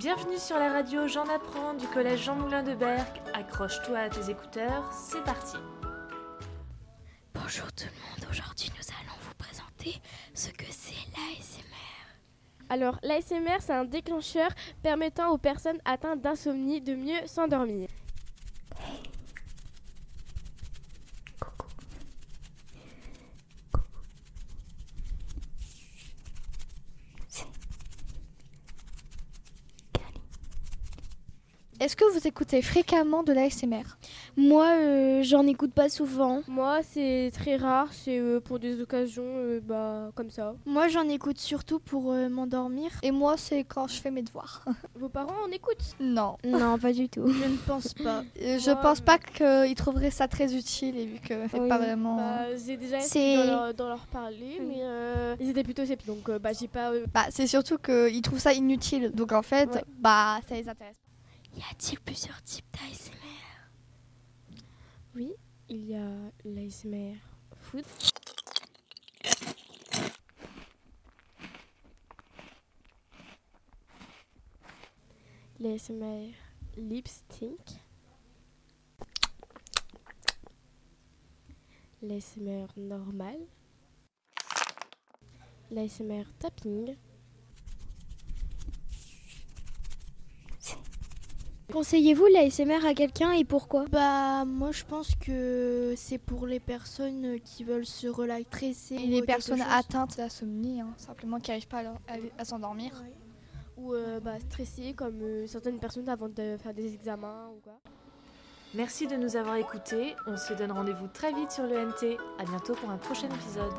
Bienvenue sur la radio J'en apprends du collège Jean Moulin de Berck. Accroche-toi à tes écouteurs, c'est parti. Bonjour tout le monde, aujourd'hui nous allons vous présenter ce que c'est l'ASMR. Alors, l'ASMR, c'est un déclencheur permettant aux personnes atteintes d'insomnie de mieux s'endormir. Est-ce que vous écoutez fréquemment de l'ASMR Moi, euh, j'en écoute pas souvent. Moi, c'est très rare, c'est euh, pour des occasions euh, bah, comme ça. Moi, j'en écoute surtout pour euh, m'endormir. Et moi, c'est quand je fais mes devoirs. Vos parents en écoutent? Non. Non, pas du tout. Je ne pense pas. Je Moi, pense pas qu'ils trouveraient ça très utile et vu que c'est Oui. pas vraiment. Bah, j'ai déjà C'est- essayé dans leur, dans leur parler, Oui. mais euh, ils étaient plutôt sceptiques, donc euh, bah, j'ai pas... euh, Bah, c'est surtout qu'ils trouvent ça inutile. Donc en fait, Ouais. bah, ça les intéresse pas. Y a-t-il plusieurs types d'ASMR Oui, il y a l'ASMR food. L'ASMR lipstick. L'ASMR normal. L'ASMR tapping. Conseillez-vous l'ASMR à quelqu'un et pourquoi? Bah moi je pense que c'est pour les personnes qui veulent se relaxer Et les quelque personnes chose. atteintes d'insomnie, hein, simplement qui n'arrivent pas à, leur- à- à s'endormir. Ou euh, bah, stressé comme euh, certaines personnes avant de faire des examens ou quoi. Merci de nous avoir écoutés. On se donne rendez-vous très vite sur le NT. À bientôt pour un prochain épisode.